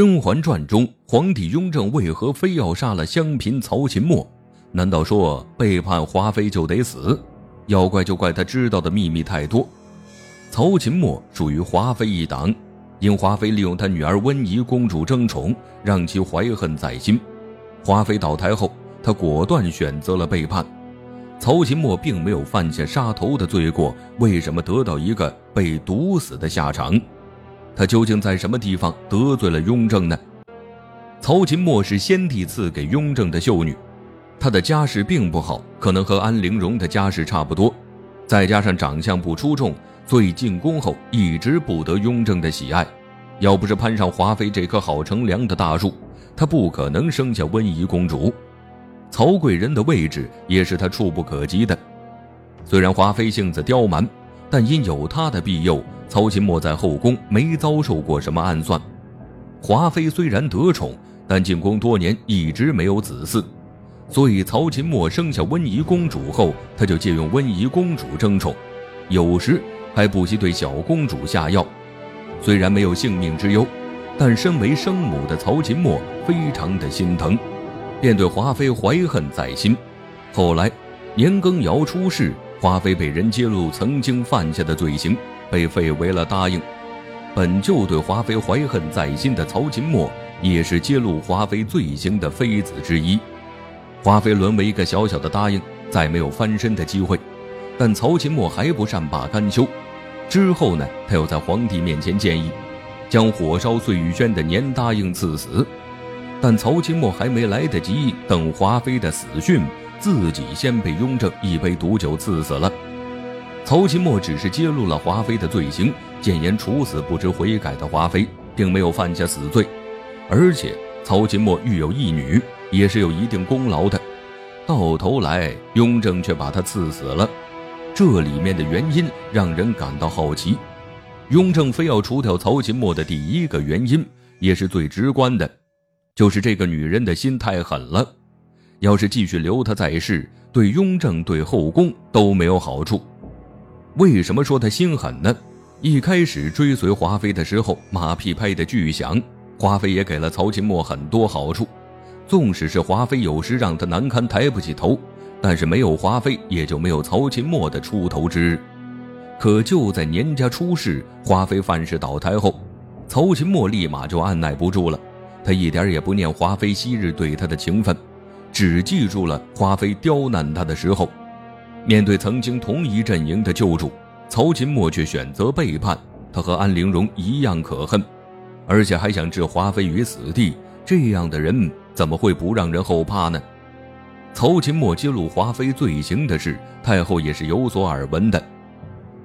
《甄嬛传》中，皇帝雍正为何非要杀了香嫔曹琴墨？难道说背叛华妃就得死？要怪就怪他知道的秘密太多。曹琴墨属于华妃一党，因华妃利用他女儿温宜公主争宠，让其怀恨在心。华妃倒台后，他果断选择了背叛。曹琴墨并没有犯下杀头的罪过，为什么得到一个被毒死的下场？他究竟在什么地方得罪了雍正呢？曹琴墨是先帝赐给雍正的秀女，她的家世并不好，可能和安陵容的家世差不多，再加上长相不出众，所以进宫后一直不得雍正的喜爱。要不是攀上华妃这棵好乘凉的大树，她不可能生下温宜公主。曹贵人的位置也是他触不可及的。虽然华妃性子刁蛮，但因有她的庇佑。曹琴墨在后宫没遭受过什么暗算，华妃虽然得宠，但进宫多年一直没有子嗣，所以曹琴墨生下温宜公主后，他就借用温宜公主争宠，有时还不惜对小公主下药。虽然没有性命之忧，但身为生母的曹琴墨非常的心疼，便对华妃怀恨在心。后来年羹尧出事，华妃被人揭露曾经犯下的罪行。被废为了答应，本就对华妃怀恨在心的曹琴墨，也是揭露华妃罪行的妃子之一。华妃沦为一个小小的答应，再没有翻身的机会。但曹琴墨还不善罢甘休，之后呢，他又在皇帝面前建议，将火烧碎玉轩的年答应赐死。但曹琴墨还没来得及等华妃的死讯，自己先被雍正一杯毒酒赐死了。曹琴墨只是揭露了华妃的罪行，谏言处死不知悔改的华妃，并没有犯下死罪。而且曹琴墨育有一女，也是有一定功劳的。到头来，雍正却把他赐死了，这里面的原因让人感到好奇。雍正非要除掉曹琴墨的第一个原因，也是最直观的，就是这个女人的心太狠了。要是继续留她在世，对雍正、对后宫都没有好处。为什么说他心狠呢？一开始追随华妃的时候，马屁拍得巨响，华妃也给了曹琴墨很多好处。纵使是华妃有时让他难堪，抬不起头，但是没有华妃，也就没有曹琴墨的出头之日。可就在年家出事，华妃范氏倒台后，曹琴墨立马就按耐不住了。他一点也不念华妃昔日对他的情分，只记住了华妃刁难他的时候。面对曾经同一阵营的救主，曹琴墨却选择背叛。他和安陵容一样可恨，而且还想置华妃于死地。这样的人怎么会不让人后怕呢？曹琴墨揭露华妃罪行的事，太后也是有所耳闻的。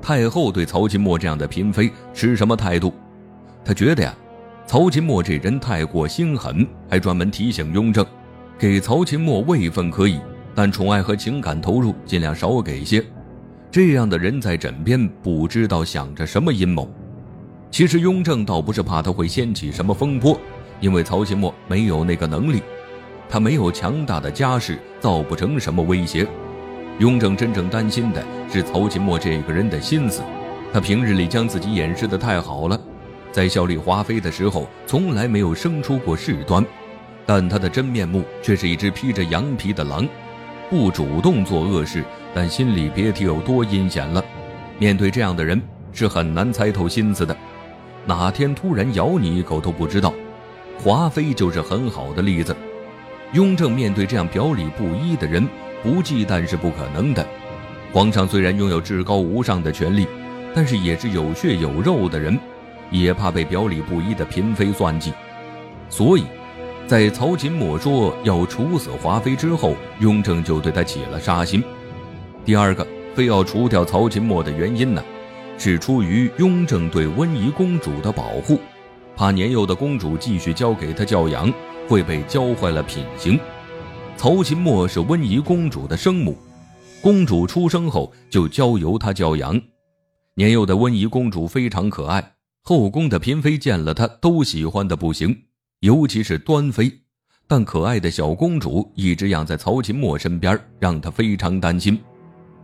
太后对曹琴墨这样的嫔妃持什么态度？她觉得呀，曹琴墨这人太过心狠，还专门提醒雍正，给曹琴墨位分可以。但宠爱和情感投入尽量少给些，这样的人在枕边不知道想着什么阴谋。其实雍正倒不是怕他会掀起什么风波，因为曹琴墨没有那个能力，他没有强大的家世，造不成什么威胁。雍正真正担心的是曹琴墨这个人的心思，他平日里将自己掩饰的太好了，在效力华妃的时候从来没有生出过事端，但他的真面目却是一只披着羊皮的狼。不主动做恶事，但心里别提有多阴险了。面对这样的人，是很难猜透心思的。哪天突然咬你一口都不知道。华妃就是很好的例子。雍正面对这样表里不一的人，不忌惮是不可能的。皇上虽然拥有至高无上的权力，但是也是有血有肉的人，也怕被表里不一的嫔妃算计，所以。在曹琴墨说要处死华妃之后，雍正就对他起了杀心。第二个非要除掉曹琴墨的原因呢，是出于雍正对温宜公主的保护，怕年幼的公主继续交给他教养会被教坏了品行。曹琴墨是温宜公主的生母，公主出生后就交由她教养。年幼的温宜公主非常可爱，后宫的嫔妃见了她都喜欢的不行。尤其是端妃，但可爱的小公主一直养在曹琴墨身边，让他非常担心。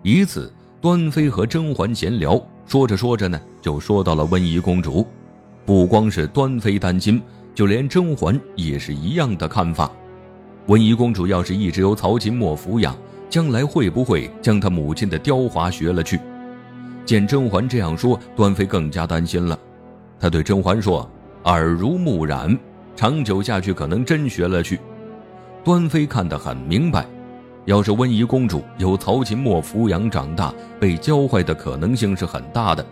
一次，端妃和甄嬛闲聊，说着说着呢，就说到了温宜公主。不光是端妃担心，就连甄嬛也是一样的看法。温宜公主要是一直由曹琴墨抚养，将来会不会将她母亲的雕华学了去？见甄嬛这样说，端妃更加担心了。她对甄嬛说：“耳濡目染，长久下去可能真学了去。”端妃看得很明白，要是温宜公主由曹琴墨抚养长大，被教坏的可能性是很大的。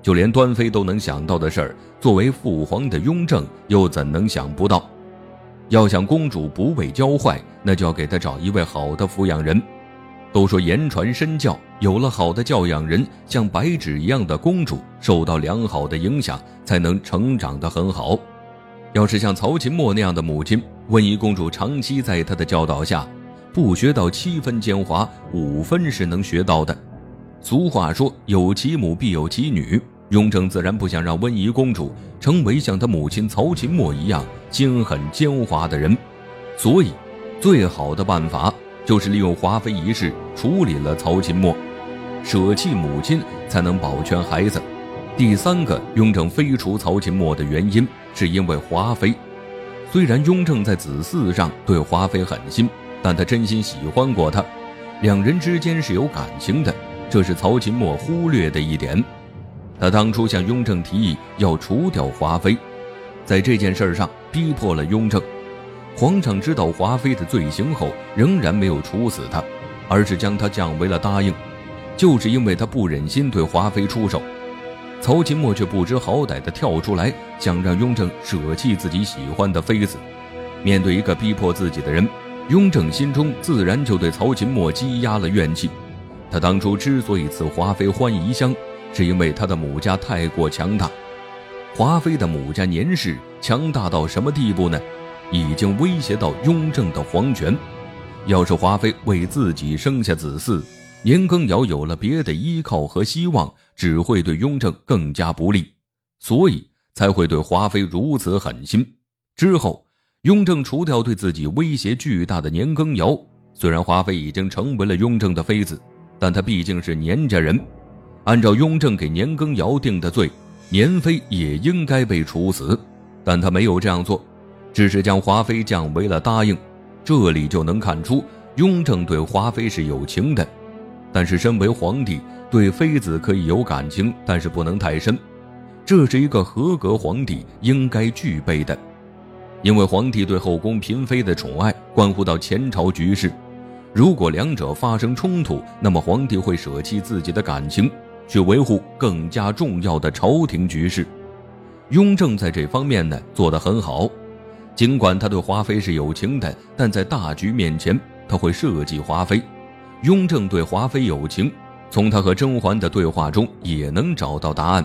就连端妃都能想到的事儿，作为父皇的雍正又怎能想不到？要想公主不被教坏，那就要给她找一位好的抚养人。都说言传身教，有了好的教养人，像白纸一样的公主，受到良好的影响，才能成长得很好。要是像曹琴墨那样的母亲，温宜公主长期在她的教导下，不学到七分奸猾，五分是能学到的。俗话说：“有其母必有其女。”雍正自然不想让温宜公主成为像他母亲曹琴墨一样心狠奸猾的人，所以，最好的办法就是利用华妃一事处理了曹琴墨，舍弃母亲才能保全孩子。第三个，雍正废除曹琴墨的原因是因为华妃。虽然雍正在子嗣上对华妃狠心，但他真心喜欢过她，两人之间是有感情的，这是曹琴墨忽略的一点。他当初向雍正提议要除掉华妃，在这件事上逼迫了雍正。皇上知道华妃的罪行后，仍然没有处死她，而是将她降为了答应，就是因为他不忍心对华妃出手。曹琴墨却不知好歹的跳出来，想让雍正舍弃自己喜欢的妃子。面对一个逼迫自己的人，雍正心中自然就对曹琴墨积压了怨气。他当初之所以赐华妃欢宜香。是因为他的母家太过强大，华妃的母家年氏强大到什么地步呢？已经威胁到雍正的皇权。要是华妃为自己生下子嗣，年羹尧有了别的依靠和希望，只会对雍正更加不利，所以才会对华妃如此狠心。之后，雍正除掉对自己威胁巨大的年羹尧，虽然华妃已经成为了雍正的妃子，但她毕竟是年家人。按照雍正给年羹尧定的罪，年妃也应该被处死，但他没有这样做，只是将华妃降为了答应。这里就能看出雍正对华妃是有情的，但是身为皇帝，对妃子可以有感情，但是不能太深，这是一个合格皇帝应该具备的。因为皇帝对后宫嫔妃的宠爱关乎到前朝局势，如果两者发生冲突，那么皇帝会舍弃自己的感情。去维护更加重要的朝廷局势，雍正在这方面呢做得很好。尽管他对华妃是有情的，但在大局面前，他会设计华妃。雍正对华妃有情，从他和甄嬛的对话中也能找到答案。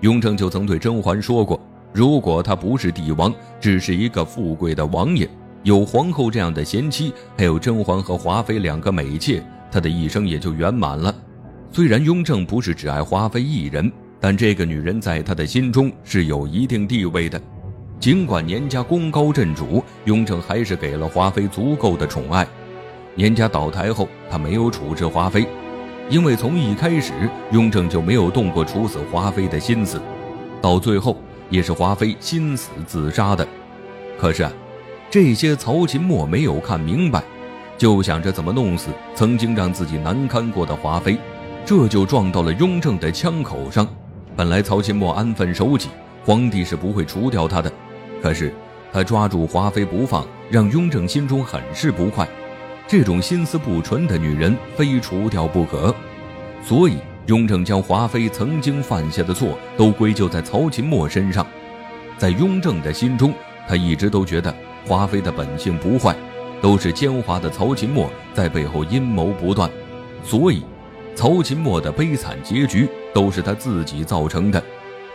雍正就曾对甄嬛说过：“如果他不是帝王，只是一个富贵的王爷，有皇后这样的贤妻，还有甄嬛和华妃两个美妾，他的一生也就圆满了。”虽然雍正不是只爱华妃一人，但这个女人在他的心中是有一定地位的。尽管年家功高震主，雍正还是给了华妃足够的宠爱。年家倒台后，他没有处置华妃，因为从一开始，雍正就没有动过处死华妃的心思。到最后，也是华妃心死自杀的。可是，这些曹琴墨没有看明白，就想着怎么弄死曾经让自己难堪过的华妃。这就撞到了雍正的枪口上。本来曹琴墨安分守己，皇帝是不会除掉他的。可是他抓住华妃不放，让雍正心中很是不快。这种心思不纯的女人，非除掉不可。所以雍正将华妃曾经犯下的错都归咎在曹琴墨身上。在雍正的心中，他一直都觉得华妃的本性不坏，都是奸猾的曹琴墨在背后阴谋不断。所以。曹琴墨的悲惨结局都是他自己造成的，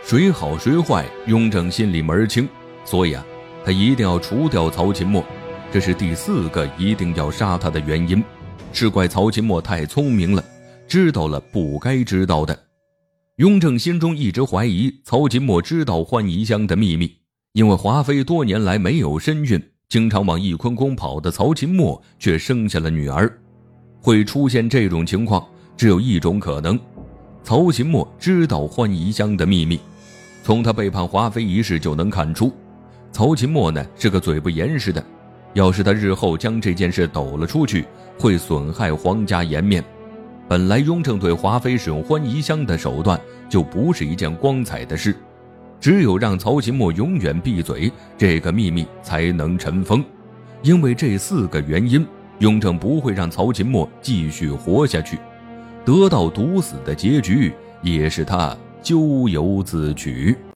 谁好谁坏，雍正心里门儿清，所以啊，他一定要除掉曹琴墨，这是第四个一定要杀他的原因。是怪曹琴墨太聪明了，知道了不该知道的。雍正心中一直怀疑曹琴墨知道欢宜香的秘密，因为华妃多年来没有身孕，经常往翊坤宫跑的曹琴墨却生下了女儿，会出现这种情况。只有一种可能，曹琴墨知道欢宜香的秘密。从他背叛华妃一事就能看出，曹琴墨呢是个嘴不严实的，要是他日后将这件事抖了出去，会损害皇家颜面。本来雍正对华妃使用欢宜香的手段就不是一件光彩的事，只有让曹琴墨永远闭嘴，这个秘密才能尘封。因为这四个原因，雍正不会让曹琴墨继续活下去，得到毒死的结局也是他咎由自取。